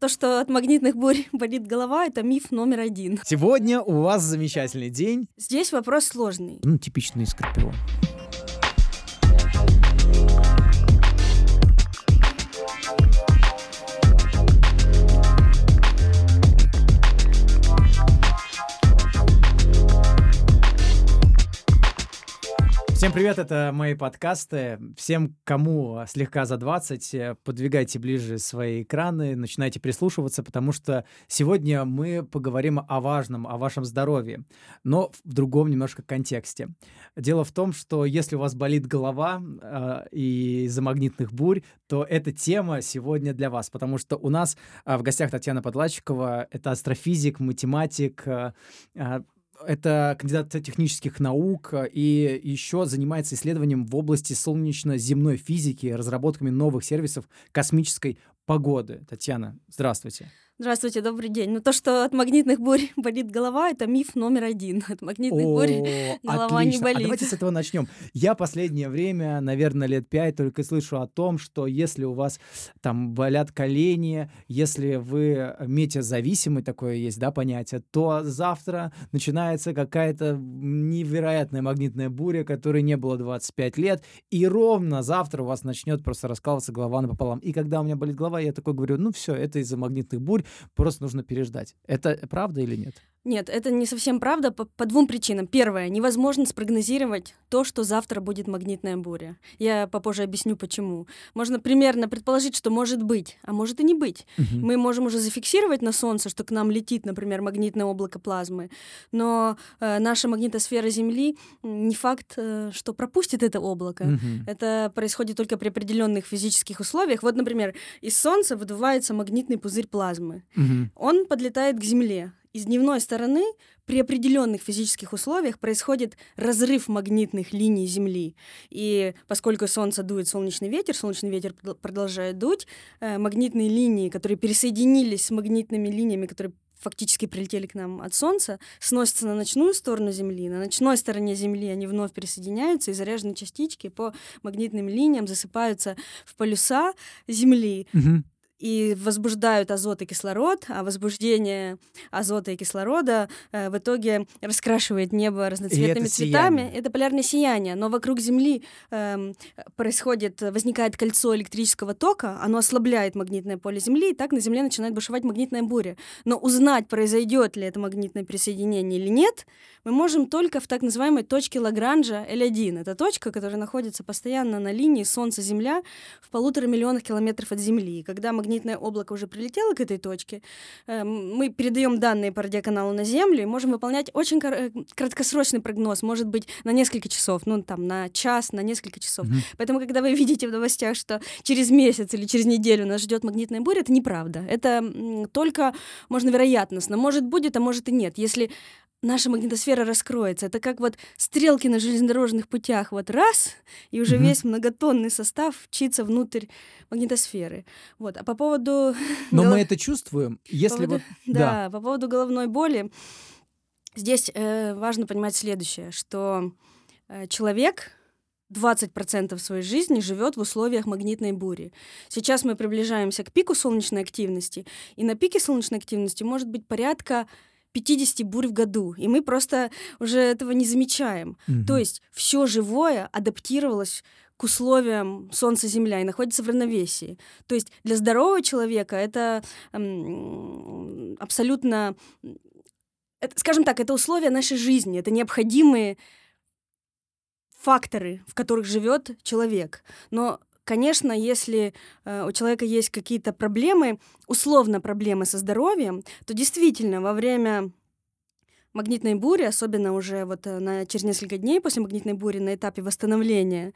То, что от магнитных бурь болит голова, это миф номер один. Сегодня у вас замечательный день. Здесь вопрос сложный. Ну, типичный скорпион. Всем привет, это мои подкасты. Всем, кому слегка за 20, э, подвигайте ближе свои экраны, начинайте прислушиваться, потому что сегодня мы поговорим о важном, о вашем здоровье, но в другом немножко контексте. Дело в том, что если у вас болит голова э, из-за магнитных бурь, то эта тема сегодня для вас, потому что у нас э, в гостях Татьяна Подлачикова, это астрофизик, математик, э это кандидат технических наук э, и еще занимается исследованием в области солнечно-земной физики, разработками новых сервисов космической погоды. Татьяна, здравствуйте. Здравствуйте, добрый день. Ну то, что от магнитных бурь болит голова, это миф номер один. От магнитных О, бурь голова отлично. не болит. А давайте с этого начнем. Я последнее время, наверное, лет пять только слышу о том, что если у вас там болят колени, если вы метеозависимый, такое есть, да, понятие, то завтра начинается какая-то невероятная магнитная буря, которой не было 25 лет, и ровно завтра у вас начнет просто раскалываться голова напополам. И когда у меня болит голова, я такой говорю, ну все, это из-за магнитных бурь, просто нужно переждать. Это правда или нет? Нет, это не совсем правда по, по двум причинам. Первое, невозможно спрогнозировать то, что завтра будет магнитная буря. Я попозже объясню, почему. Можно примерно предположить, что может быть, а может и не быть. Угу. Мы можем уже зафиксировать на Солнце, что к нам летит, например, магнитное облако плазмы, но э, наша магнитосфера Земли не факт, э, что пропустит это облако. Угу. Это происходит только при определенных физических условиях. Вот, например, из Солнца выдувается магнитный пузырь плазмы. Угу. Он подлетает к Земле из дневной стороны при определенных физических условиях происходит разрыв магнитных линий Земли. И поскольку Солнце дует солнечный ветер, солнечный ветер продолжает дуть, э, магнитные линии, которые пересоединились с магнитными линиями, которые фактически прилетели к нам от Солнца, сносятся на ночную сторону Земли. На ночной стороне Земли они вновь пересоединяются, и заряженные частички по магнитным линиям засыпаются в полюса Земли. Угу и возбуждают азот и кислород, а возбуждение азота и кислорода э, в итоге раскрашивает небо разноцветными это цветами. Сияние. Это полярное сияние, но вокруг Земли э, происходит, возникает кольцо электрического тока, оно ослабляет магнитное поле Земли, и так на Земле начинает бушевать магнитная буря. Но узнать, произойдет ли это магнитное присоединение или нет, мы можем только в так называемой точке Лагранжа L1. Это точка, которая находится постоянно на линии Солнце-Земля в полутора миллионах километров от Земли. И когда магнит магнитное облако уже прилетело к этой точке, э, мы передаем данные по радиоканалу на Землю и можем выполнять очень э, краткосрочный прогноз, может быть, на несколько часов, ну, там, на час, на несколько часов. Mm-hmm. Поэтому, когда вы видите в новостях, что через месяц или через неделю нас ждет магнитная буря, это неправда. Это только, можно вероятностно. Может, будет, а может и нет. Если наша магнитосфера раскроется. Это как вот стрелки на железнодорожных путях. Вот раз, и уже mm-hmm. весь многотонный состав вчится внутрь магнитосферы. Вот. А по поводу... Но голов... мы это чувствуем, если по поводу... вот... Да, да, по поводу головной боли. Здесь э, важно понимать следующее, что э, человек 20% своей жизни живет в условиях магнитной бури. Сейчас мы приближаемся к пику солнечной активности, и на пике солнечной активности может быть порядка 50 бурь в году, и мы просто уже этого не замечаем. Угу. То есть все живое адаптировалось к условиям Солнца-Земля и находится в равновесии. То есть для здорового человека это эм, абсолютно, это, скажем так, это условия нашей жизни, это необходимые факторы, в которых живет человек. Но Конечно, если э, у человека есть какие-то проблемы, условно проблемы со здоровьем, то действительно во время магнитной бури, особенно уже вот э, на, через несколько дней после магнитной бури на этапе восстановления,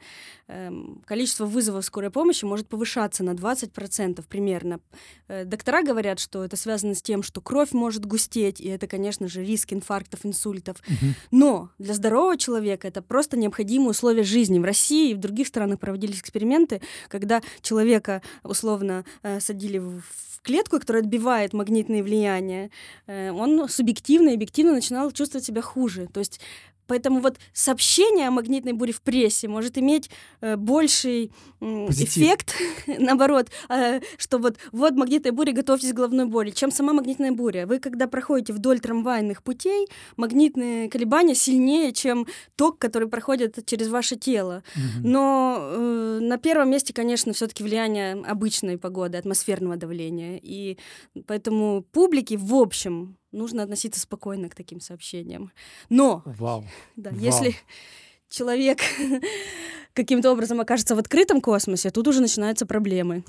э, количество вызовов скорой помощи может повышаться на 20% примерно. Э, доктора говорят, что это связано с тем, что кровь может густеть, и это, конечно же, риск инфарктов, инсультов. Угу. Но для здорового человека это просто необходимые условия жизни. В России и в других странах проводились эксперименты, когда человека условно э, садили в клетку, которая отбивает магнитные влияния, э, он субъективно и объективно начинал чувствовать себя хуже. То есть Поэтому вот сообщение о магнитной буре в прессе может иметь э, больший э, эффект, наоборот, э, что вот, вот магнитная буря, готовьтесь к головной боли, чем сама магнитная буря. Вы, когда проходите вдоль трамвайных путей, магнитные колебания сильнее, чем ток, который проходит через ваше тело. Угу. Но э, на первом месте, конечно, все-таки влияние обычной погоды, атмосферного давления. И поэтому публике в общем нужно относиться спокойно к таким сообщениям. Но, Вау. Да, Вау. если человек каким-то образом окажется в открытом космосе, тут уже начинаются проблемы.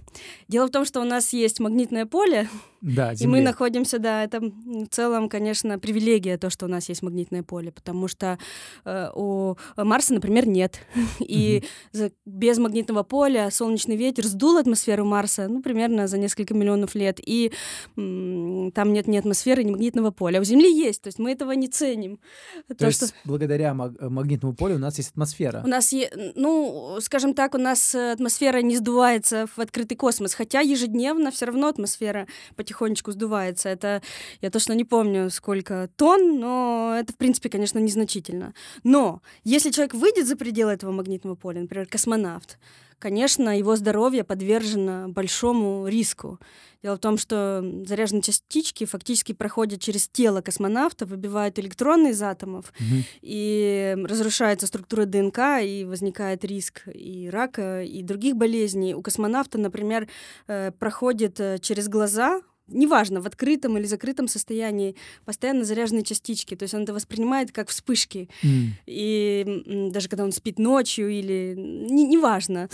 Дело в том, что у нас есть магнитное поле, да, и мы находимся, да, это в целом, конечно, привилегия то, что у нас есть магнитное поле, потому что э, у Марса, например, нет. И за, без магнитного поля солнечный ветер сдул атмосферу Марса, ну, примерно за несколько миллионов лет, и м, там нет ни атмосферы, ни магнитного поля. А у Земли есть, то есть мы этого не ценим. То, то есть что... благодаря магнитному полю у нас есть атмосфера? У нас есть, ну, скажем так, у нас атмосфера не сдувается в открытый космос, хотя ежедневно все равно атмосфера потихонечку сдувается. Это я точно не помню, сколько тонн, но это, в принципе, конечно, незначительно. Но если человек выйдет за пределы этого магнитного поля, например, космонавт, конечно, его здоровье подвержено большому риску. Дело в том, что заряженные частички фактически проходят через тело космонавта, выбивают электроны из атомов, угу. и разрушается структура ДНК, и возникает риск и рака, и других болезней. У космонавта, например, э, проходит э, через глаза неважно, в открытом или закрытом состоянии, постоянно заряженные частички. То есть он это воспринимает как вспышки. Mm. И даже когда он спит ночью или... Неважно.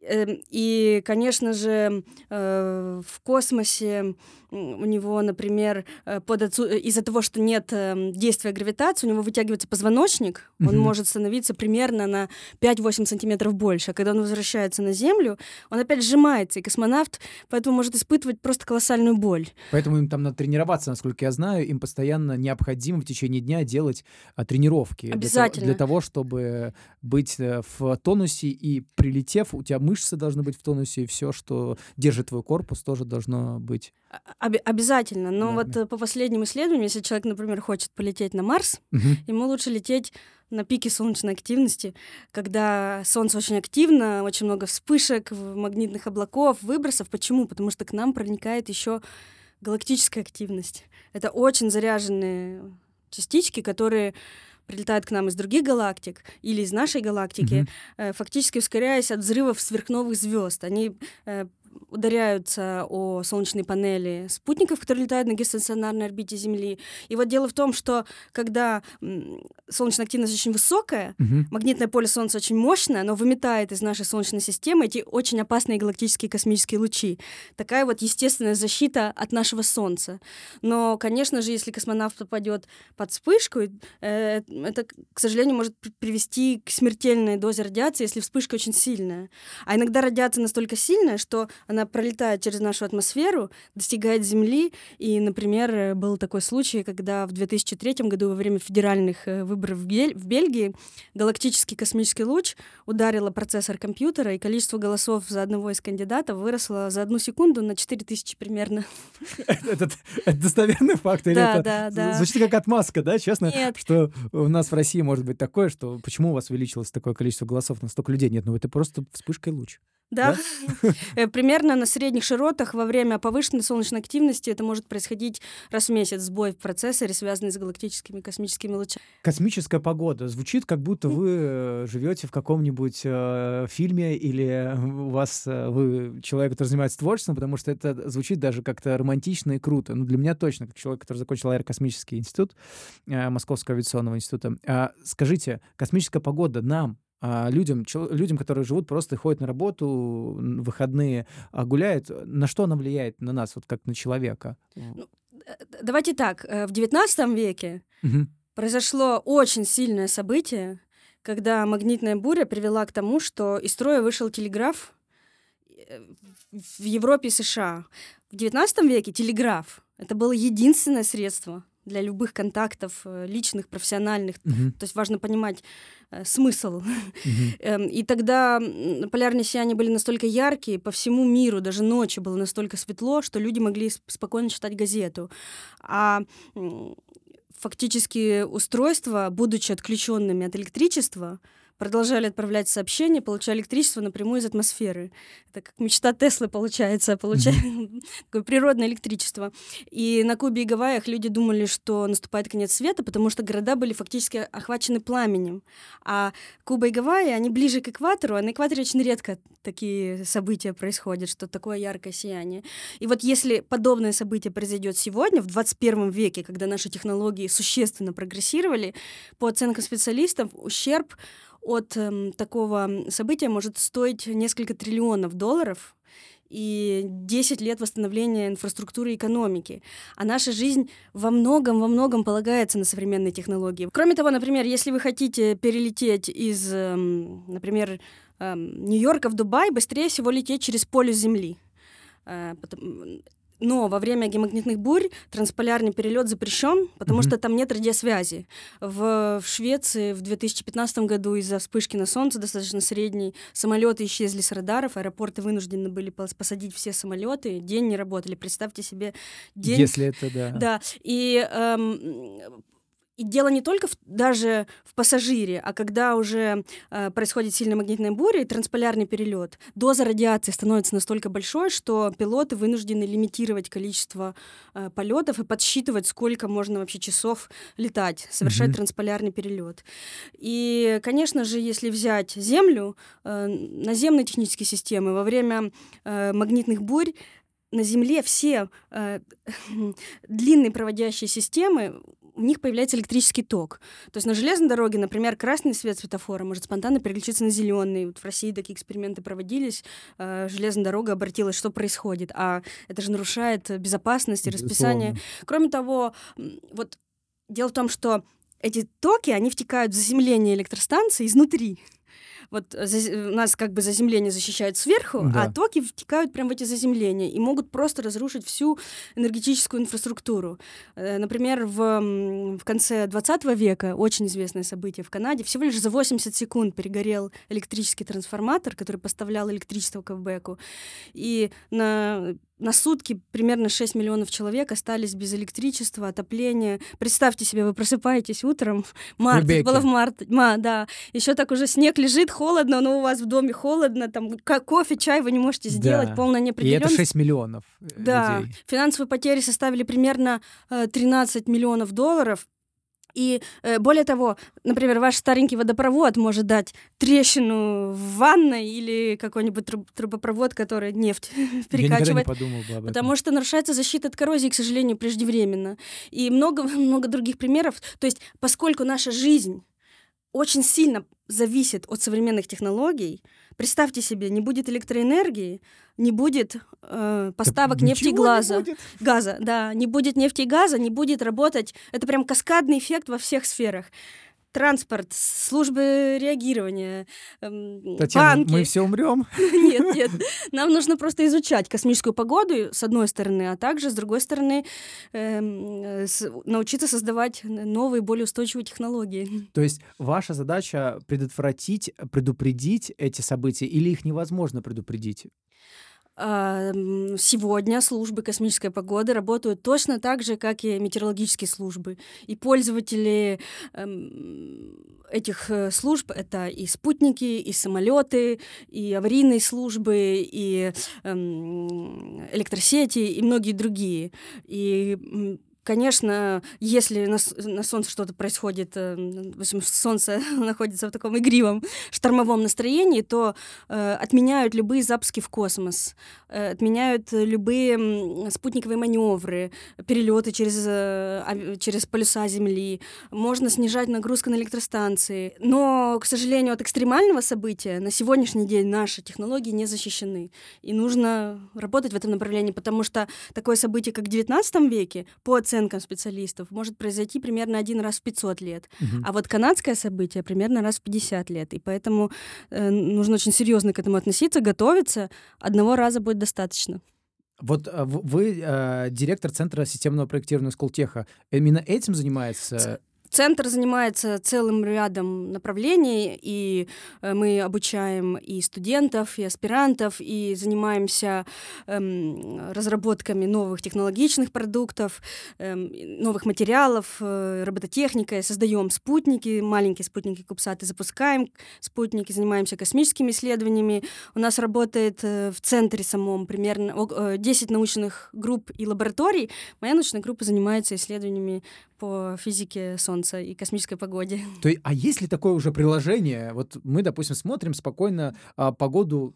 Эм, и, конечно же, э, в космосе у него, например, э, под отсу... Э, из-за того, что нет эм, действия гравитации, у него вытягивается позвоночник, mm-hmm. он может становиться примерно на 5-8 сантиметров больше. А когда он возвращается на Землю, он опять сжимается, и космонавт поэтому может испытывать просто колоссальную боль. Поэтому им там надо тренироваться, насколько я знаю, им постоянно необходимо в течение дня делать а, тренировки. Обязательно. Для, для того, чтобы быть в тонусе и прилетев, у тебя мышцы должны быть в тонусе, и все, что держит твой корпус, тоже должно быть. Об- обязательно. Но да, вот да. Э, по последним исследованиям, если человек, например, хочет полететь на Марс, угу. ему лучше лететь на пике солнечной активности, когда Солнце очень активно, очень много вспышек, магнитных облаков, выбросов. Почему? Потому что к нам проникает еще галактическая активность. Это очень заряженные частички, которые прилетают к нам из других галактик или из нашей галактики, mm-hmm. фактически ускоряясь от взрывов сверхновых звезд. Они э, ударяются о солнечные панели спутников, которые летают на геостационарной орбите Земли. И вот дело в том, что когда солнечная активность очень высокая, угу. магнитное поле Солнца очень мощное, оно выметает из нашей Солнечной системы эти очень опасные галактические космические лучи. Такая вот естественная защита от нашего Солнца. Но, конечно же, если космонавт попадет под вспышку, э, это, к сожалению, может привести к смертельной дозе радиации, если вспышка очень сильная. А иногда радиация настолько сильная, что она пролетает через нашу атмосферу, достигает Земли. И, например, был такой случай, когда в 2003 году во время федеральных э, выборов в, Бель в Бельгии галактический космический луч ударил процессор компьютера, и количество голосов за одного из кандидатов выросло за одну секунду на 4000 примерно. Это достоверный факт? Да, да, да. Звучит как отмазка, да, честно? Нет. Что у нас в России может быть такое, что почему у вас увеличилось такое количество голосов на столько людей? Нет, ну это просто вспышкой луч. Да. да? Э, примерно на средних широтах во время повышенной солнечной активности это может происходить раз в месяц сбой в процессоре, связанный с галактическими космическими лучами. Космическая погода. Звучит, как будто вы э, живете в каком-нибудь э, фильме или у вас э, вы человек, который занимается творчеством, потому что это звучит даже как-то романтично и круто. Ну, для меня точно, как человек, который закончил аэрокосмический институт э, Московского авиационного института. А, скажите, космическая погода нам а людям, людям, которые живут, просто ходят на работу, выходные, а гуляют, на что она влияет на нас, вот как на человека? Ну, давайте так, э, в XIX веке угу. произошло очень сильное событие, когда магнитная буря привела к тому, что из строя вышел телеграф э, в Европе и США. В XIX веке телеграф — это было единственное средство для любых контактов э, личных, профессиональных. Uh-huh. То есть важно понимать э, смысл. Uh-huh. И тогда полярные сияния были настолько яркие, по всему миру, даже ночью было настолько светло, что люди могли спокойно читать газету. А фактически устройства, будучи отключенными от электричества, продолжали отправлять сообщения, получали электричество напрямую из атмосферы. Это как мечта Теслы получается, mm-hmm. такое природное электричество. И на Кубе и Гавайях люди думали, что наступает конец света, потому что города были фактически охвачены пламенем. А Куба и Гавайи, они ближе к экватору, а на экваторе очень редко такие события происходят, что такое яркое сияние. И вот если подобное событие произойдет сегодня, в 21 веке, когда наши технологии существенно прогрессировали, по оценкам специалистов, ущерб от э, такого события может стоить несколько триллионов долларов и 10 лет восстановления инфраструктуры экономики. А наша жизнь во многом, во многом полагается на современные технологии. Кроме того, например, если вы хотите перелететь из, э, например, э, Нью-Йорка в Дубай, быстрее всего лететь через полюс Земли. Но во время геомагнитных бурь трансполярный перелет запрещен, потому mm-hmm. что там нет радиосвязи. В, в Швеции в 2015 году из-за вспышки на Солнце достаточно средней самолеты исчезли с радаров, аэропорты вынуждены были посадить все самолеты, день не работали. Представьте себе день. Если это да. Да. И эм, и дело не только в, даже в пассажире, а когда уже э, происходит сильная магнитная буря и трансполярный перелет, доза радиации становится настолько большой, что пилоты вынуждены лимитировать количество э, полетов и подсчитывать, сколько можно вообще часов летать, совершать mm-hmm. трансполярный перелет. И, конечно же, если взять Землю, э, наземные технические системы во время э, магнитных бурь на Земле все э, длинные проводящие системы у них появляется электрический ток. То есть на железной дороге, например, красный свет светофора может спонтанно переключиться на зеленый. Вот в России такие эксперименты проводились. Э, железная дорога обратилась, что происходит. А это же нарушает безопасность и расписание. Кроме того, вот дело в том, что эти токи, они втекают в заземление электростанции изнутри вот за, нас как бы заземление защищает сверху, а да. а токи втекают прямо в эти заземления и могут просто разрушить всю энергетическую инфраструктуру. Э, например, в, в конце 20 века очень известное событие в Канаде. Всего лишь за 80 секунд перегорел электрический трансформатор, который поставлял электричество Квебеку. И на на сутки примерно 6 миллионов человек остались без электричества, отопления. Представьте себе, вы просыпаетесь утром, март, это было в марте, ма, да, еще так уже снег лежит, холодно, но у вас в доме холодно, там кофе, чай вы не можете сделать, да. полная неопределенность. И это 6 миллионов э, Да, людей. финансовые потери составили примерно 13 э, миллионов долларов, и э, более того, например, ваш старенький водопровод может дать трещину в ванной или какой-нибудь труб трубопровод, который нефть перекачивает. Я не подумал бы об этом. Потому что нарушается защита от коррозии, к сожалению, преждевременно. И много-много других примеров. То есть, поскольку наша жизнь очень сильно зависит от современных технологий, Представьте себе, не будет электроэнергии, не будет э, поставок нефти и газа. газа. Да, не будет нефти и газа, не будет работать. Это прям каскадный эффект во всех сферах транспорт, службы реагирования, эм, Татьяна, банки. мы все умрем? Нет, нет. Нам нужно просто изучать космическую погоду, с одной стороны, а также, с другой стороны, эм, научиться создавать новые, более устойчивые технологии. То есть ваша задача предотвратить, предупредить эти события или их невозможно предупредить? Сегодня службы космической погоды работают точно так же, как и метеорологические службы. И пользователи эм, этих э, служб это и спутники, и самолеты, и аварийные службы, и эм, электросети, и многие другие. И Конечно, если на, на Солнце что-то происходит, э, в общем, Солнце находится в таком игривом штормовом настроении, то э, отменяют любые запуски в космос, э, отменяют любые спутниковые маневры, перелеты через, э, через полюса Земли, можно снижать нагрузку на электростанции. Но, к сожалению, от экстремального события на сегодняшний день наши технологии не защищены. И нужно работать в этом направлении, потому что такое событие, как в XIX веке, по оценке оценкам специалистов, может произойти примерно один раз в 500 лет. Угу. А вот канадское событие примерно раз в 50 лет. И поэтому э, нужно очень серьезно к этому относиться, готовиться. Одного раза будет достаточно. Вот э, вы э, директор Центра системного проектирования Сколтеха. Именно этим занимается Центр занимается целым рядом направлений, и э, мы обучаем и студентов, и аспирантов, и занимаемся эм, разработками новых технологичных продуктов, эм, новых материалов, э, робототехникой, создаем спутники, маленькие спутники Кубсаты, запускаем спутники, занимаемся космическими исследованиями. У нас работает э, в центре самом примерно 10 научных групп и лабораторий. Моя научная группа занимается исследованиями по физике Солнца и космической погоде. То есть, а есть ли такое уже приложение? Вот мы, допустим, смотрим спокойно а, погоду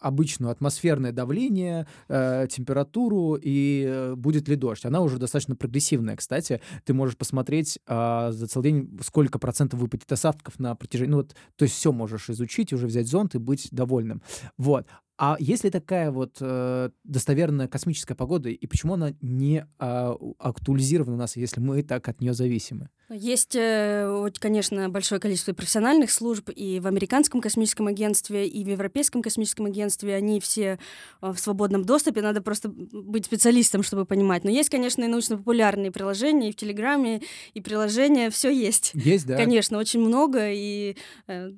обычную атмосферное давление, э, температуру и э, будет ли дождь. Она уже достаточно прогрессивная, кстати. Ты можешь посмотреть э, за целый день, сколько процентов выпадет осадков на протяжении... Ну вот, то есть все можешь изучить, уже взять зонт и быть довольным. Вот. А есть ли такая вот э, достоверная космическая погода, и почему она не э, актуализирована у нас, если мы так от нее зависимы? Есть, э, конечно, большое количество профессиональных служб и в американском космическом агентстве, и в европейском космическом агентстве. Они все э, в свободном доступе. Надо просто быть специалистом, чтобы понимать. Но есть, конечно, и научно-популярные приложения, и в Телеграме, и приложения. Все есть. Есть, да? Конечно, очень много, и э,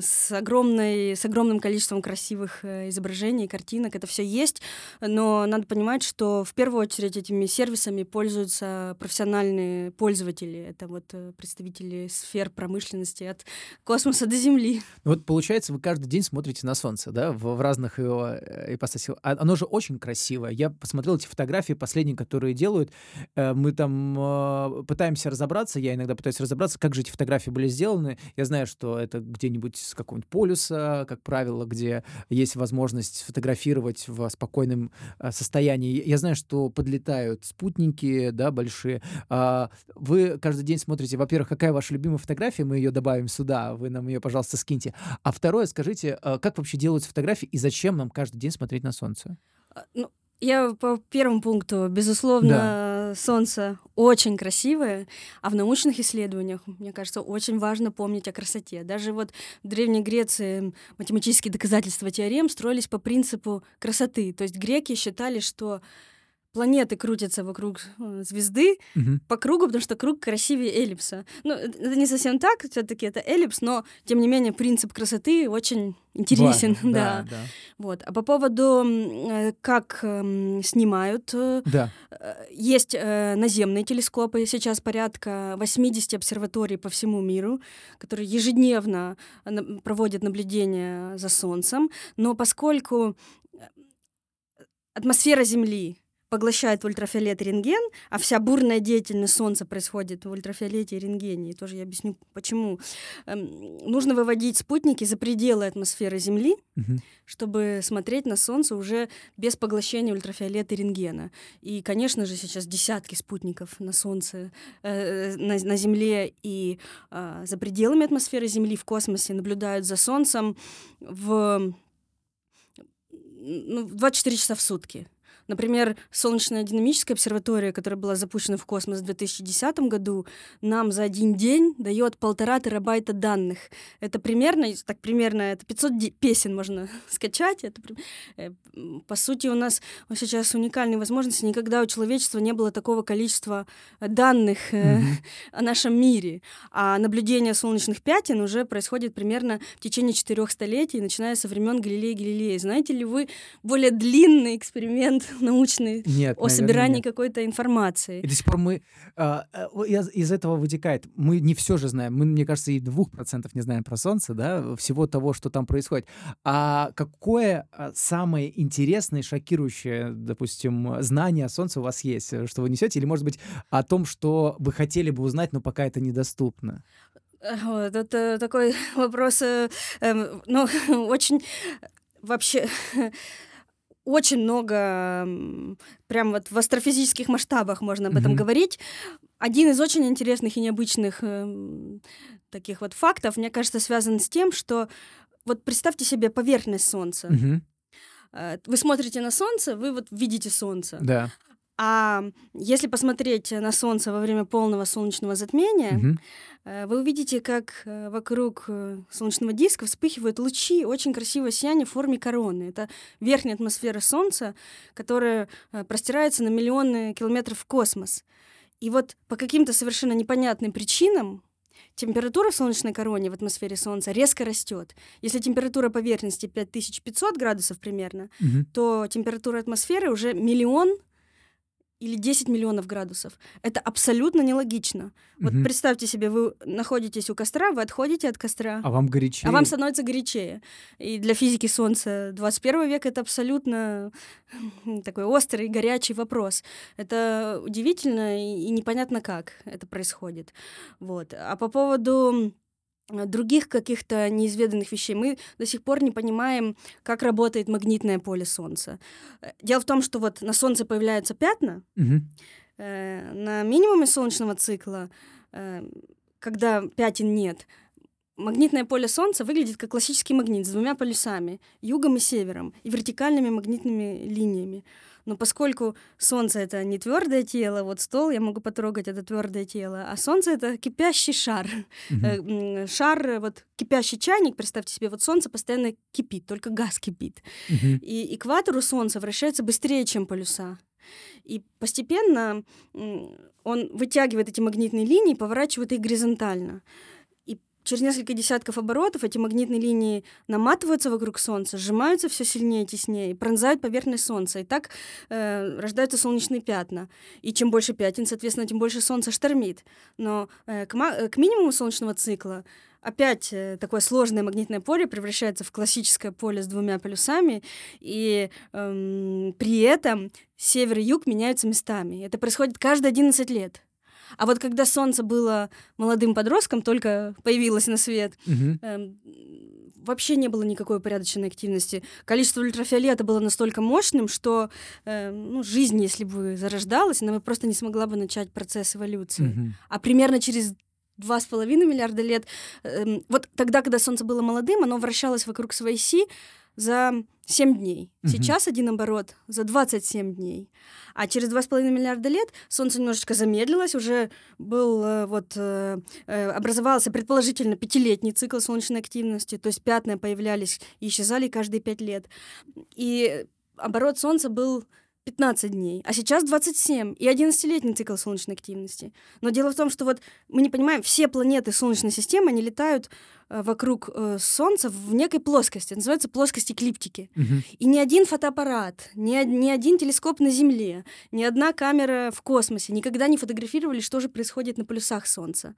с, огромной, с огромным количеством красивых изображений, картинок. Это все есть. Но надо понимать, что в первую очередь этими сервисами пользуются профессиональные пользователи это вот э, представители сфер промышленности от космоса до Земли. Вот получается, вы каждый день смотрите на Солнце, да, в, в разных его э, ипостасях. А оно же очень красивое. Я посмотрел эти фотографии последние, которые делают. Э, мы там пытаемся разобраться, я иногда пытаюсь разобраться, как же эти фотографии были сделаны. Я знаю, что это где-нибудь с какого-нибудь полюса, как правило, где есть возможность сфотографировать в спокойном состоянии. Я знаю, что подлетают спутники, да, большие. А вы каждый день смотрите, во-первых, какая ваша любимая фотография, мы ее добавим сюда, вы нам ее, пожалуйста, скиньте. А второе, скажите, э, как вообще делаются фотографии и зачем нам каждый день смотреть на солнце? А, ну, я по первому пункту, безусловно, да. солнце очень красивое, а в научных исследованиях, мне кажется, очень важно помнить о красоте. Даже вот в Древней Греции математические доказательства теорем строились по принципу красоты. То есть греки считали, что планеты крутятся вокруг э, звезды угу. по кругу, потому что круг красивее эллипса. Ну, это не совсем так, все-таки это эллипс, но тем не менее принцип красоты очень интересен, Важно, да. да. да. Вот. А по поводу э, как э, снимают, э, да. есть э, наземные телескопы, сейчас порядка 80 обсерваторий по всему миру, которые ежедневно проводят наблюдения за Солнцем, но поскольку атмосфера Земли поглощает ультрафиолет и рентген, а вся бурная деятельность Солнца происходит в ультрафиолете и рентгене. И тоже я объясню, почему. Эм, нужно выводить спутники за пределы атмосферы Земли, угу. чтобы смотреть на Солнце уже без поглощения ультрафиолета и рентгена. И, конечно же, сейчас десятки спутников на Солнце, э, на, на Земле и э, за пределами атмосферы Земли в космосе наблюдают за Солнцем в ну, 24 часа в сутки. Например, Солнечная динамическая обсерватория, которая была запущена в космос в 2010 году, нам за один день дает полтора терабайта данных. Это примерно, так примерно, это 500 песен можно скачать. Это, э, по сути, у нас сейчас уникальные возможности. Никогда у человечества не было такого количества данных mm-hmm. о нашем мире. А наблюдение солнечных пятен уже происходит примерно в течение четырех столетий, начиная со времен Галилея Галилея. Знаете ли вы более длинный эксперимент научный нет, о собирании какой-то информации. И до сих пор мы... Э, из, из этого вытекает. Мы не все же знаем. Мы, мне кажется, и двух процентов не знаем про Солнце, да, всего того, что там происходит. А какое самое интересное, шокирующее, допустим, знание о Солнце у вас есть, э, что вы несете? Или, может быть, о том, что вы хотели бы узнать, но пока это недоступно? Вот, это такой вопрос, э, э, ну, очень вообще очень много, прям вот в астрофизических масштабах можно об этом mm-hmm. говорить. Один из очень интересных и необычных э, таких вот фактов, мне кажется, связан с тем, что вот представьте себе поверхность Солнца. Mm-hmm. Вы смотрите на Солнце, вы вот видите Солнце. Да. А если посмотреть на Солнце во время полного солнечного затмения, угу. вы увидите, как э, вокруг э, солнечного диска вспыхивают лучи, очень красивое сияние в форме короны. Это верхняя атмосфера Солнца, которая простирается на миллионы километров в космос. И вот по каким-то совершенно непонятным причинам температура в солнечной короне в атмосфере Солнца резко растет. Если температура поверхности 5500 градусов примерно, Мгм. то температура атмосферы уже миллион или 10 миллионов градусов. Это абсолютно нелогично. Вот Мгм. представьте себе, вы находитесь у костра, вы отходите от костра, А вам горячее? а вам становится горячее. И для физики Солнца 21 века это абсолютно такой острый, горячий вопрос. Это удивительно и, непонятно, как это происходит. Вот. А по поводу других каких-то неизведанных вещей мы до сих пор не понимаем, как работает магнитное поле Солнца. Э, Дело в том, что вот на Солнце появляются пятна, э, на минимуме солнечного цикла, э, когда пятен нет, магнитное поле Солнца выглядит как классический магнит с двумя полюсами, югом и севером, и вертикальными магнитными линиями. Но поскольку Солнце это не твердое тело, вот стол я могу потрогать это твердое тело, а Солнце это кипящий шар. М, Шар, э, вот кипящий чайник, представьте себе, вот Солнце постоянно кипит, только газ кипит. Мгм. И экватор у Солнца вращается быстрее, чем полюса. И постепенно он вытягивает эти магнитные линии, поворачивает их горизонтально. Через несколько десятков оборотов эти магнитные линии наматываются вокруг Солнца, сжимаются все сильнее и теснее, пронзают поверхность Солнца. И так э, рождаются солнечные пятна. И чем больше пятен, соответственно, тем больше Солнце штормит. Но э, к, э, к минимуму солнечного цикла опять э, такое сложное магнитное поле превращается в классическое поле с двумя полюсами, и эм, при этом север и юг меняются местами. Это происходит каждые 11 лет. А вот когда Солнце было молодым подростком, только появилось на свет, Мгм. эм, вообще не было никакой упорядоченной активности. Количество ультрафиолета было настолько мощным, что э, ну, жизнь, если бы зарождалась, она бы просто не смогла бы начать процесс эволюции. Мгм. А примерно через два с половиной миллиарда лет, эм, вот тогда, когда Солнце было молодым, оно вращалось вокруг своей оси за 7 дней. Сейчас один оборот за 27 дней. А через два с половиной миллиарда лет Солнце немножечко замедлилось, уже был э, вот э, э, образовался предположительно пятилетний цикл солнечной активности, то есть пятна появлялись и исчезали каждые пять лет. И оборот Солнца был 15 дней, а сейчас 27 и 11-летний цикл солнечной активности. Но дело в том, что вот мы не понимаем, все планеты Солнечной системы, они летают вокруг э, Солнца в некой плоскости, это называется плоскость эклиптики. Мгм. И ни один фотоаппарат, ни, ни один телескоп на Земле, ни одна камера в космосе никогда не фотографировали, что же происходит на полюсах Солнца.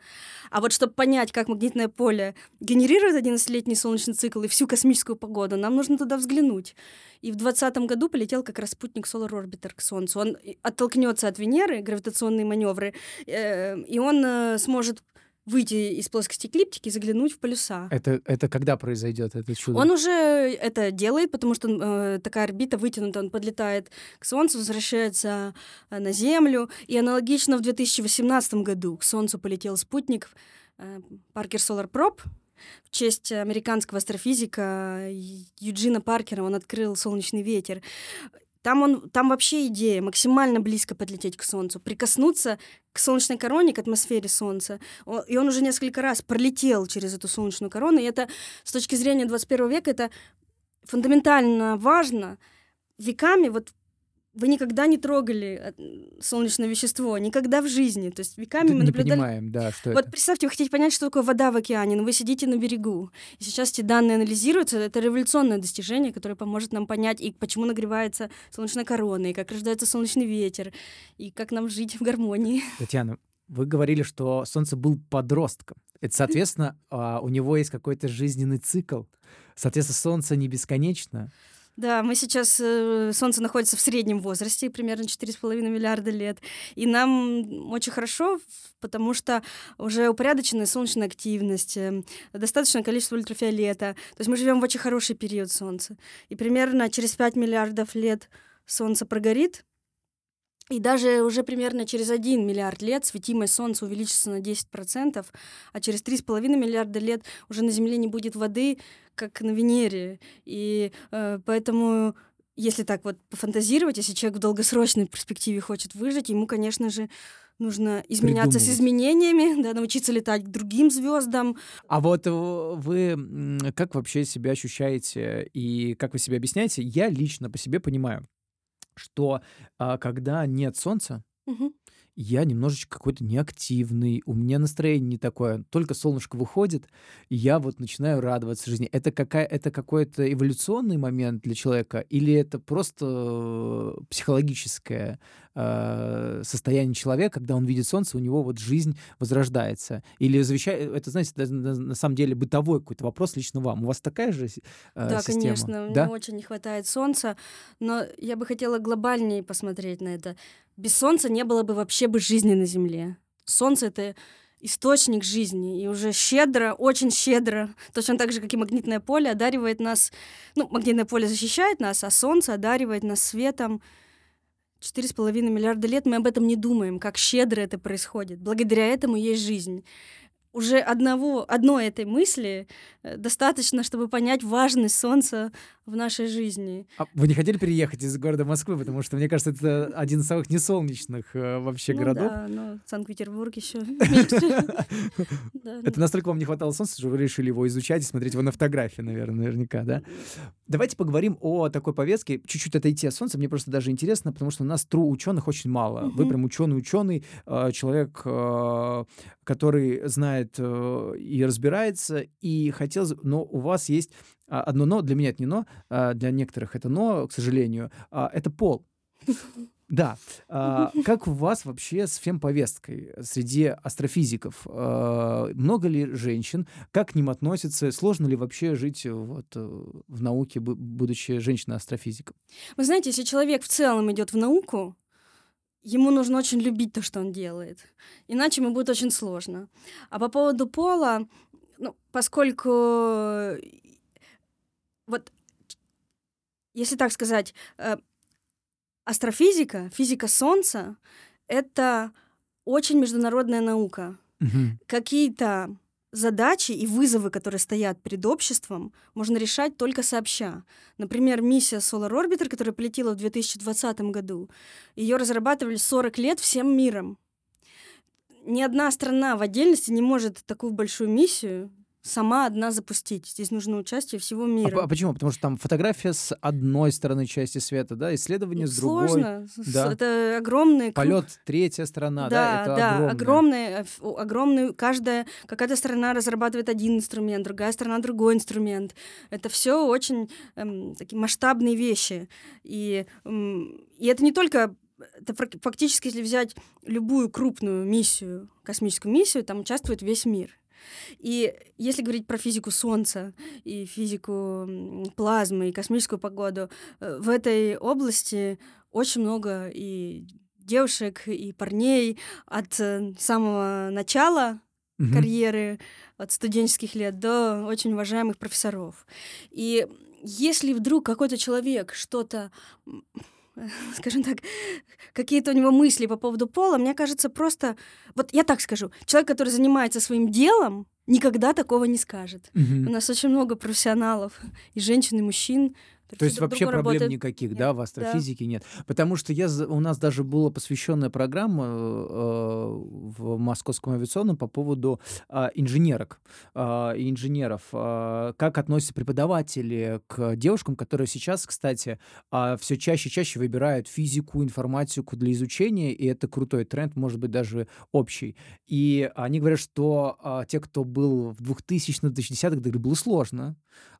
А вот чтобы понять, как магнитное поле генерирует 11-летний солнечный цикл и всю космическую погоду, нам нужно туда взглянуть. И в 2020 году полетел как раз спутник Solar Orbiter к Солнцу. Он оттолкнется от Венеры, гравитационные маневры, э, и он э, сможет выйти из плоскости эклиптики и заглянуть в полюса. Это, это когда произойдет это чудо? Он уже это делает, потому что э, такая орбита вытянута, он подлетает к Солнцу, возвращается э, на Землю. И аналогично в 2018 году к Солнцу полетел спутник э, Паркер Solar Probe. В честь американского астрофизика Юджина Паркера он открыл солнечный ветер. Там, он, там вообще идея максимально близко подлететь к Солнцу, прикоснуться к солнечной короне, к атмосфере Солнца. И он уже несколько раз пролетел через эту солнечную корону. И это с точки зрения 21 века это фундаментально важно. Веками вот вы никогда не трогали э, солнечное вещество, никогда в жизни. То есть веками Д- мы не наблюдали... понимаем, да, что Вот это. представьте, вы хотите понять, что такое вода в океане, но вы сидите на берегу. И сейчас эти данные анализируются. Это революционное достижение, которое поможет нам понять, и почему нагревается солнечная корона, и как рождается солнечный ветер, и как нам жить в гармонии. Татьяна, вы говорили, что Солнце был подростком. Это, соответственно, а, у него есть какой-то жизненный цикл. Соответственно, Солнце не бесконечно. Да, мы сейчас, э, Солнце находится в среднем возрасте, примерно 4,5 миллиарда лет. И нам очень хорошо, потому что уже упорядоченная солнечная активность, э, достаточное количество ультрафиолета. То есть мы живем в очень хороший период Солнца. И примерно через 5 миллиардов лет Солнце прогорит, и даже уже примерно через 1 миллиард лет светимость Солнца увеличится на 10%, а через 3,5 миллиарда лет уже на Земле не будет воды, как на Венере. И э, поэтому, если так вот пофантазировать, если человек в долгосрочной перспективе хочет выжить, ему, конечно же, нужно изменяться с изменениями, да, научиться летать к другим звездам. А вот э, вы как вообще себя ощущаете и как вы себя объясняете? Я лично по себе понимаю, что а, когда нет Солнца, Мгм. Я немножечко какой-то неактивный, у меня настроение не такое, только солнышко выходит, и я вот начинаю радоваться жизни. Это, какая, это какой-то эволюционный момент для человека или это просто психологическое э, состояние человека, когда он видит солнце, у него вот жизнь возрождается? Или завещает, это, знаете, на, на самом деле бытовой какой-то вопрос лично вам. У вас такая же э, да, система? конечно, да? мне очень не хватает солнца, но я бы хотела глобальнее посмотреть на это. Без солнца не было бы вообще бы жизни на Земле. Солнце — это источник жизни, и уже щедро, очень щедро, точно так же, как и магнитное поле, одаривает нас, ну, магнитное поле защищает нас, а солнце одаривает нас светом. Четыре с половиной миллиарда лет мы об этом не думаем, как щедро это происходит. Благодаря этому есть жизнь уже одного, одной этой мысли э, достаточно, чтобы понять важность Солнца в нашей жизни. А вы не хотели переехать из города Москвы, потому что, мне кажется, это один из самых несолнечных э, вообще ну, городов. Да, но Санкт-Петербург еще Это настолько вам не хватало солнца, что вы решили его изучать и смотреть его на фотографии, наверное, наверняка, да? Давайте поговорим о такой повестке, чуть-чуть отойти от солнца. Мне просто даже интересно, потому что у нас тру ученых очень мало. Вы прям ученый-ученый, э, человек, который знает э, и разбирается, и хотел... Но у вас есть а, одно но, для меня это не но, а для некоторых это но, к сожалению, а, это пол. Да. А, как у вас вообще с фемповесткой среди астрофизиков? А, много ли женщин? Как к ним относятся? Сложно ли вообще жить вот, э, в науке, будучи женщиной-астрофизиком? Вы знаете, если человек в целом идет в науку, ему нужно очень любить то, что он делает. Иначе ему будет очень сложно. А по поводу пола, ну, поскольку вот, если так сказать, э, астрофизика, физика Солнца — это очень международная наука. Угу. Какие-то задачи и вызовы, которые стоят перед обществом, можно решать только сообща. Например, миссия Solar Orbiter, которая полетела в 2020 году, ее разрабатывали 40 лет всем миром. Ни одна страна в отдельности не может такую большую миссию сама одна запустить. Здесь нужно участие всего а мира. А, а почему? Потому что там фотография с одной стороны части света, да, исследование с другой. Сложно. Да. Это огромный... Полет третья сторона, да, да, это да, огромный, огромный, каждая, какая-то страна разрабатывает один инструмент, другая страна другой инструмент. Это все очень эм, такие масштабные вещи. И, эм, и это не только это фактически, если взять любую крупную миссию, космическую миссию, там участвует весь мир. И если говорить про физику Солнца и физику плазмы и космическую погоду, э, в этой области очень много и девушек, и парней от э, самого начала угу. карьеры, от студенческих лет до очень уважаемых профессоров. И если вдруг какой-то человек что-то скажем так, какие-то у него мысли по поводу пола, мне кажется, просто... Вот я так скажу. Человек, который занимается своим делом, никогда такого не скажет. Угу. У нас очень много профессионалов, и женщин, и мужчин, то есть вообще проблем работает... никаких, нет. да, в астрофизике да. нет. Потому что я, у нас даже была посвященная программа э, в Московском авиационном по поводу э, инженерок э, и инженеров. Э, как относятся преподаватели к девушкам, которые сейчас, кстати, э, все чаще и чаще выбирают физику, информатику для изучения, и это крутой тренд, может быть, даже общий. И они говорят, что э, те, кто был в 2000-2010-х, было сложно.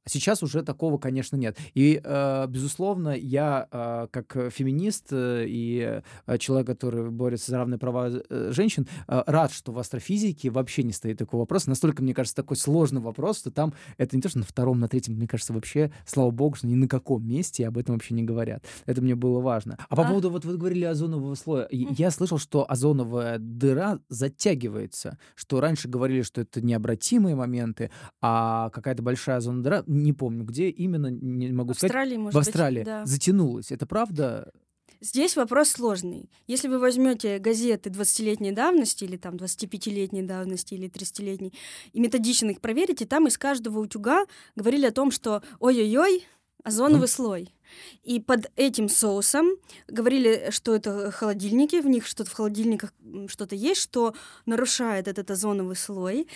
А сейчас уже такого, конечно, нет. И, э, безусловно, я э, как феминист э, и человек, который борется за равные права женщин, рад, что в астрофизике вообще не стоит такого вопроса. Настолько, мне кажется, такой сложный вопрос, что там это не то, что на втором, на третьем, мне кажется, вообще, слава богу, что ни на каком месте об этом вообще не говорят. Это мне было важно. А по а? поводу, вот вы говорили озонового слоя. Я слышал, что озоновая дыра затягивается, что раньше говорили, что это необратимые моменты, а какая-то большая озоновая дыра не помню, где именно, не могу в Австралии, сказать. Может в Австралии. Быть, да. Затянулось. Это правда? Здесь вопрос сложный. Если вы возьмете газеты 20-летней давности, или там 25-летней давности, или 30-летней, и методично их проверите, там из каждого утюга говорили о том, что ой-ой-ой, озоновый mm. слой. И под этим соусом говорили, что это холодильники, в них что-то в холодильниках что-то есть, что нарушает этот озоновый слой.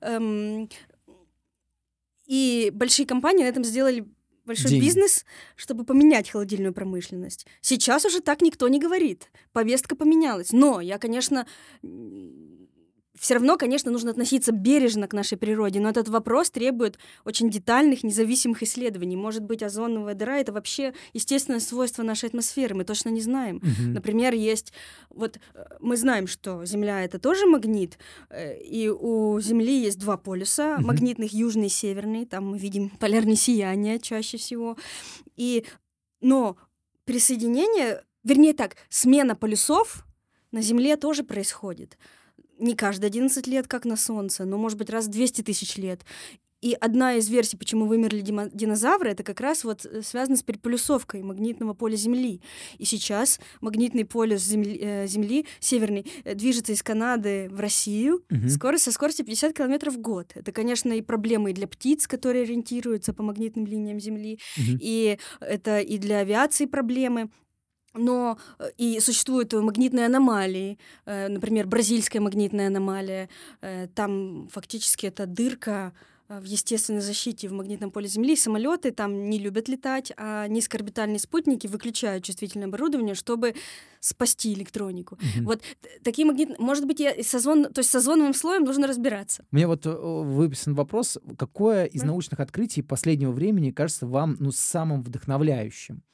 Эм, и большие компании на этом сделали большой Деньги. бизнес, чтобы поменять холодильную промышленность. Сейчас уже так никто не говорит. Повестка поменялась. Но я, конечно, все равно, конечно, нужно относиться бережно к нашей природе, но этот вопрос требует очень детальных, независимых исследований. Может быть, озоновая дыра — это вообще естественное свойство нашей атмосферы, мы точно не знаем. Мгм. Например, есть... Вот э, мы знаем, что Земля — это тоже магнит, э, и у Земли есть два полюса, Мгм. магнитных, южный и северный, там мы видим полярные сияния чаще всего. И... Но присоединение, вернее так, смена полюсов на Земле тоже происходит. Не каждые 11 лет, как на Солнце, но, может быть, раз в 200 тысяч лет. И одна из версий, почему вымерли динозавры, это как раз вот э, связано с переполюсовкой магнитного поля Земли. И сейчас магнитный полюс Земли, э, Земли северный э, движется из Канады в Россию Мгм. скорость со скоростью 50 километров в год. Это, конечно, и проблемы и для птиц, которые ориентируются по магнитным линиям Земли, Мгм. и это и для авиации проблемы. Но э, и существуют магнитные аномалии, э, например, бразильская магнитная аномалия. Э, Там фактически это дырка в естественной защите в магнитном поле Земли. Самолеты там не любят летать, а низкоорбитальные спутники выключают чувствительное оборудование, чтобы спасти электронику. Мгм. Вот такие магнитные... Может быть, я и с озон... то есть с озоновым слоем нужно разбираться. Мне вот выписан вопрос, какое из научных открытий последнего времени кажется вам ну, самым вдохновляющим?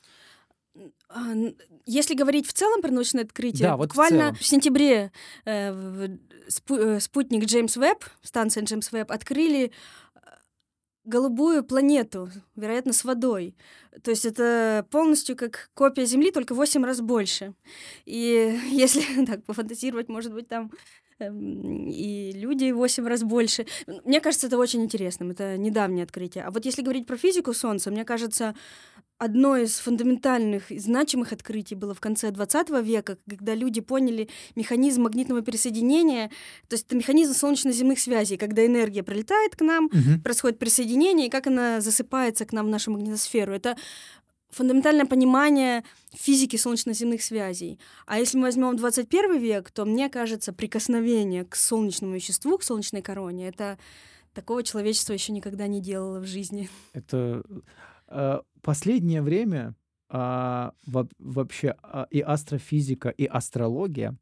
А, Если говорить в целом про научное открытие, Да, вот в буквально целом. в, сентябре э, в- спу- э, спутник Джеймс Веб, станция Джеймс Веб, открыли э, голубую планету, вероятно, с водой. То есть это полностью как копия Земли, только в 8 раз больше. И если так пофантазировать, может быть, там и люди в 8 раз больше. Мне кажется, это очень интересным. Это недавнее открытие. А вот если говорить про физику Солнца, мне кажется, одно из фундаментальных и значимых открытий было в конце 20 века, когда люди поняли механизм магнитного пересоединения. То есть это механизм солнечно-земных связей, когда энергия прилетает к нам, Мгм. происходит присоединение, и как она засыпается к нам в нашу магнитосферу. Это фундаментальное понимание физики солнечно-земных связей. А если мы возьмем 21 век, то, мне кажется, прикосновение к солнечному веществу, к солнечной короне, это такого человечество еще никогда не делало в жизни. Это э, последнее время а, во- вообще а, и астрофизика, и астрология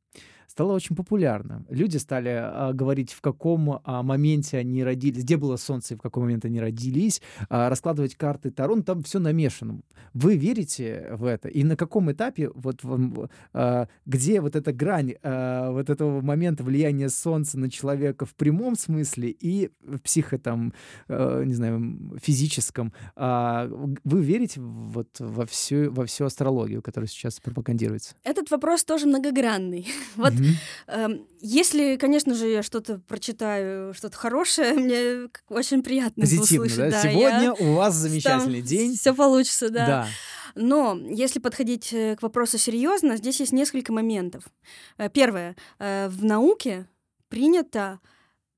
стало очень популярным. Люди стали а, говорить, в каком а, моменте они родились, где было Солнце и в какой момент они родились, а, раскладывать карты Таро, ну, там все намешано. Вы верите в это? И на каком этапе, вот вам, а, где вот эта грань а, вот этого момента влияния Солнца на человека в прямом смысле и в психо, там, э, не знаю, физическом, а, вы верите вот во всю, во всю астрологию, которая сейчас пропагандируется? Этот вопрос тоже многогранный. Вот Эм, если, конечно же, я что-то прочитаю, что-то хорошее, мне очень приятно Позитивно, услышать. да? Сегодня у вас замечательный Там день. Все получится, да. Да. Но если подходить э, к вопросу серьезно, здесь есть несколько моментов. Э, Первое. Э, В науке принято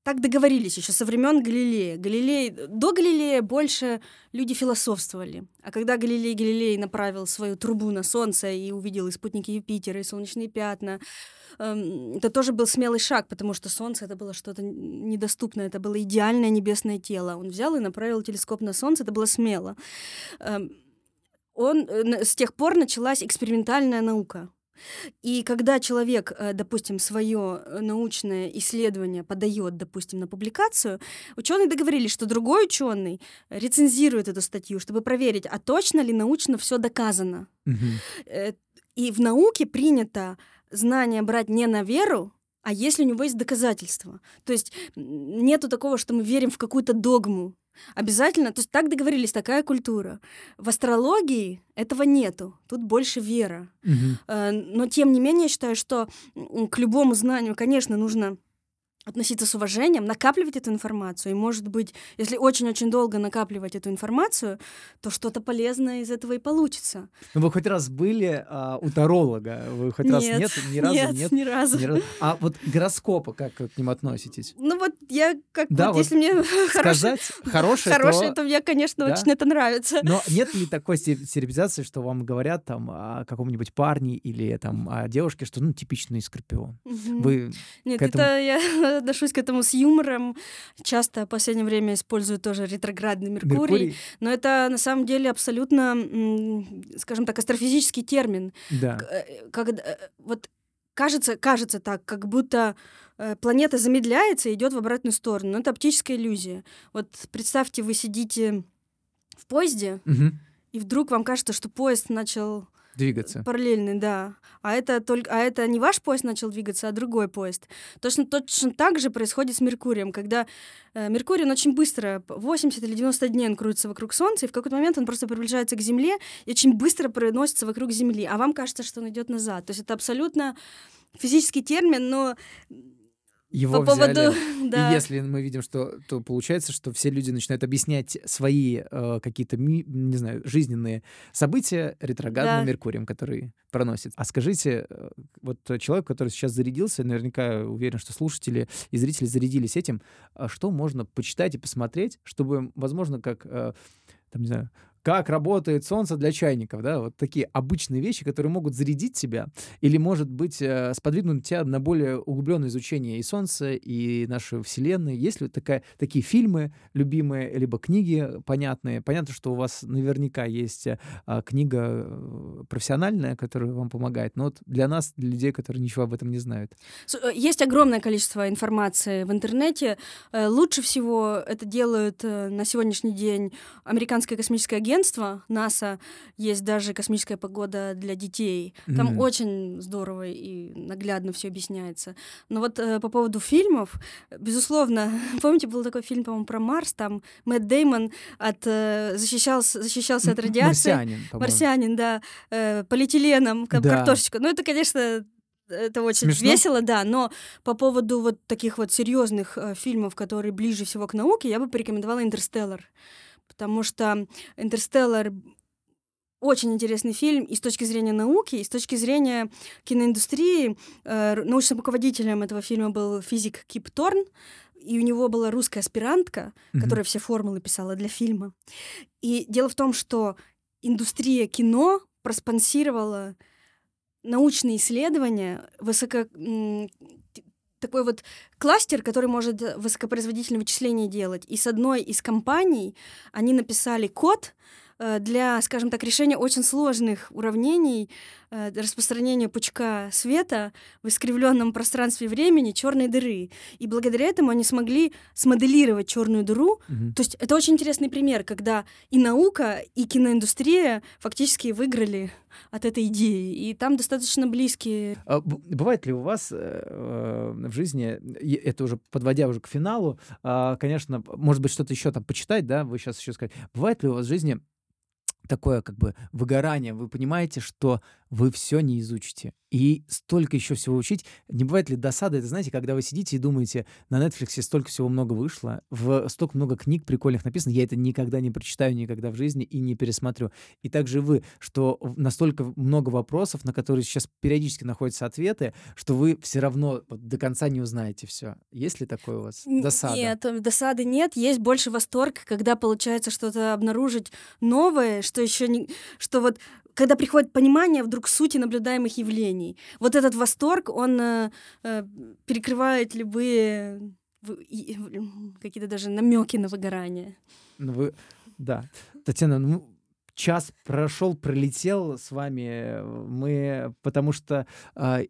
так договорились еще со времен Галилея. Галилей, до Галилея больше люди философствовали. А когда Галилей Галилей направил свою трубу на Солнце и увидел и спутники Юпитера, и солнечные пятна, эм, это тоже был смелый шаг, потому что Солнце это было что-то недоступное, это было идеальное небесное тело. Он взял и направил телескоп на Солнце, это было смело. Эм, он, э, с тех пор началась экспериментальная наука. И когда человек, э, допустим, свое научное исследование подает, допустим, на публикацию, ученые договорились, что другой ученый рецензирует эту статью, чтобы проверить, а точно ли научно все доказано. Э, И в науке принято знание брать не на веру, а если у него есть доказательства. То есть нету такого, что мы верим в какую-то догму. Обязательно, то есть так договорились, такая культура. В астрологии этого нету, тут больше вера. Э, Но тем не менее, я считаю, что к любому знанию, конечно, нужно относиться с уважением, накапливать эту информацию. И, может быть, если очень-очень долго накапливать эту информацию, то что-то полезное из этого и получится. Ну, вы хоть раз были а, у таролога? Вы хоть раз нет? Ни разу нет, нет? ни разу. Ни разу. А вот гороскопы, как вы к ним относитесь? Ну вот я как Да, вот, вот если мне хорошее, Сказать хорошее, хорошее, то... то мне, конечно, Да? очень это нравится. Но нет ли такой сте- стереотипизации, что вам говорят там о каком-нибудь парне или там о девушке, что ну типичный скорпион? Мгм. Вы Нет, этому- это я тоже отношусь к этому с юмором. Часто в последнее время использую тоже ретроградный Меркурий. Меркурий. Но это на самом деле абсолютно, скажем так, астрофизический термин. Да. Когда, э, э, вот кажется, кажется так, как будто э, планета замедляется и идет в обратную сторону. Но это оптическая иллюзия. Вот представьте, вы сидите в поезде, угу. и вдруг вам кажется, что поезд начал двигаться. Параллельный, да. А это только, а это не ваш поезд начал двигаться, а другой поезд. Точно, точно так же происходит с Меркурием, когда э, Меркурий он очень быстро, 80 или 90 дней он крутится вокруг Солнца, и в какой-то момент он просто приближается к Земле и очень быстро проносится вокруг Земли, а вам кажется, что он идет назад. То есть это абсолютно физический термин, но его По взяли. поводу, да. И если мы видим, что, то получается, что все люди начинают объяснять свои э, какие-то, не знаю, жизненные события ретроградным да. Меркурием, который проносит. А скажите, э, вот человек, который сейчас зарядился, наверняка уверен, что слушатели и зрители зарядились этим, а что можно почитать и посмотреть, чтобы, возможно, как, э, там, не знаю, как работает солнце для чайников, да, вот такие обычные вещи, которые могут зарядить тебя или, может быть, э, сподвигнуть тебя на более углубленное изучение и солнца, и нашей Вселенной. Есть ли такая, такие фильмы любимые, либо книги понятные? Понятно, что у вас наверняка есть а, книга э, профессиональная, которая вам помогает, но вот для нас, для людей, которые ничего об этом не знают. Есть огромное количество информации в интернете. Лучше всего это делают на сегодняшний день Американское космическое агентство, агентство НАСА есть даже космическая погода для детей. Там mm. очень здорово и наглядно все объясняется. Но вот э, по поводу фильмов, безусловно, помните, был такой фильм, по-моему, про Марс, там Мэтт Деймон от, э, защищался, защищался от радиации. Марсианин, Марсианин, да. Э, полиэтиленом, как да. картошечка. Ну, это, конечно, это очень Смешно? весело, да, но по поводу вот таких вот серьезных э, фильмов, которые ближе всего к науке, я бы порекомендовала «Интерстеллар» потому что «Интерстеллар» очень интересный фильм и с точки зрения науки, и с точки зрения киноиндустрии. Э, научным руководителем этого фильма был физик Кип Торн, и у него была русская аспирантка, mm-hmm. которая все формулы писала для фильма. И дело в том, что индустрия кино проспонсировала научные исследования высоко такой вот кластер, который может высокопроизводительные вычисления делать. И с одной из компаний они написали код, Э, для, скажем так, решения очень сложных уравнений э, распространения пучка света в искривленном пространстве времени черной дыры. И благодаря этому они смогли смоделировать черную дыру. Угу. То есть это очень интересный пример, когда и наука, и киноиндустрия фактически выиграли от этой идеи. И там достаточно близкие. А, бывает ли у вас э, в жизни, это уже подводя уже к финалу, э, конечно, может быть, что-то еще там почитать, да, вы сейчас еще сказать, бывает ли у вас в жизни такое как бы выгорание, вы понимаете, что вы все не изучите. И столько еще всего учить. Не бывает ли досада? Это знаете, когда вы сидите и думаете, на Netflix столько всего много вышло, в столько много книг прикольных написано, я это никогда не прочитаю никогда в жизни и не пересмотрю. И также вы, что настолько много вопросов, на которые сейчас периодически находятся ответы, что вы все равно до конца не узнаете все. Есть ли такое у вас досада? Нет, досады нет. Есть больше восторг, когда получается что-то обнаружить новое, что еще не... Что вот когда приходит понимание вдруг сути наблюдаемых явлений. Вот этот восторг, он э, э перекрывает любые какие-то даже намеки на выгорание. Ну вы, да. Татьяна, ну, час прошел, пролетел с вами. Мы, потому что э,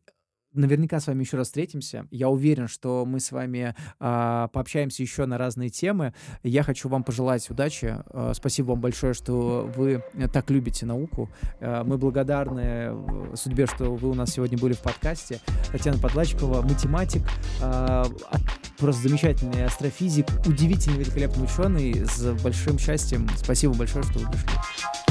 наверняка с вами еще раз встретимся. Я уверен, что мы с вами э, пообщаемся еще на разные темы. Я хочу вам пожелать удачи. Э, спасибо вам большое, что вы так любите науку. Э, мы благодарны э, судьбе, что вы у нас сегодня были в подкасте. Татьяна Подлачкова, математик, э, просто замечательный астрофизик, удивительный, великолепный ученый с большим счастьем. Спасибо большое, что вы пришли.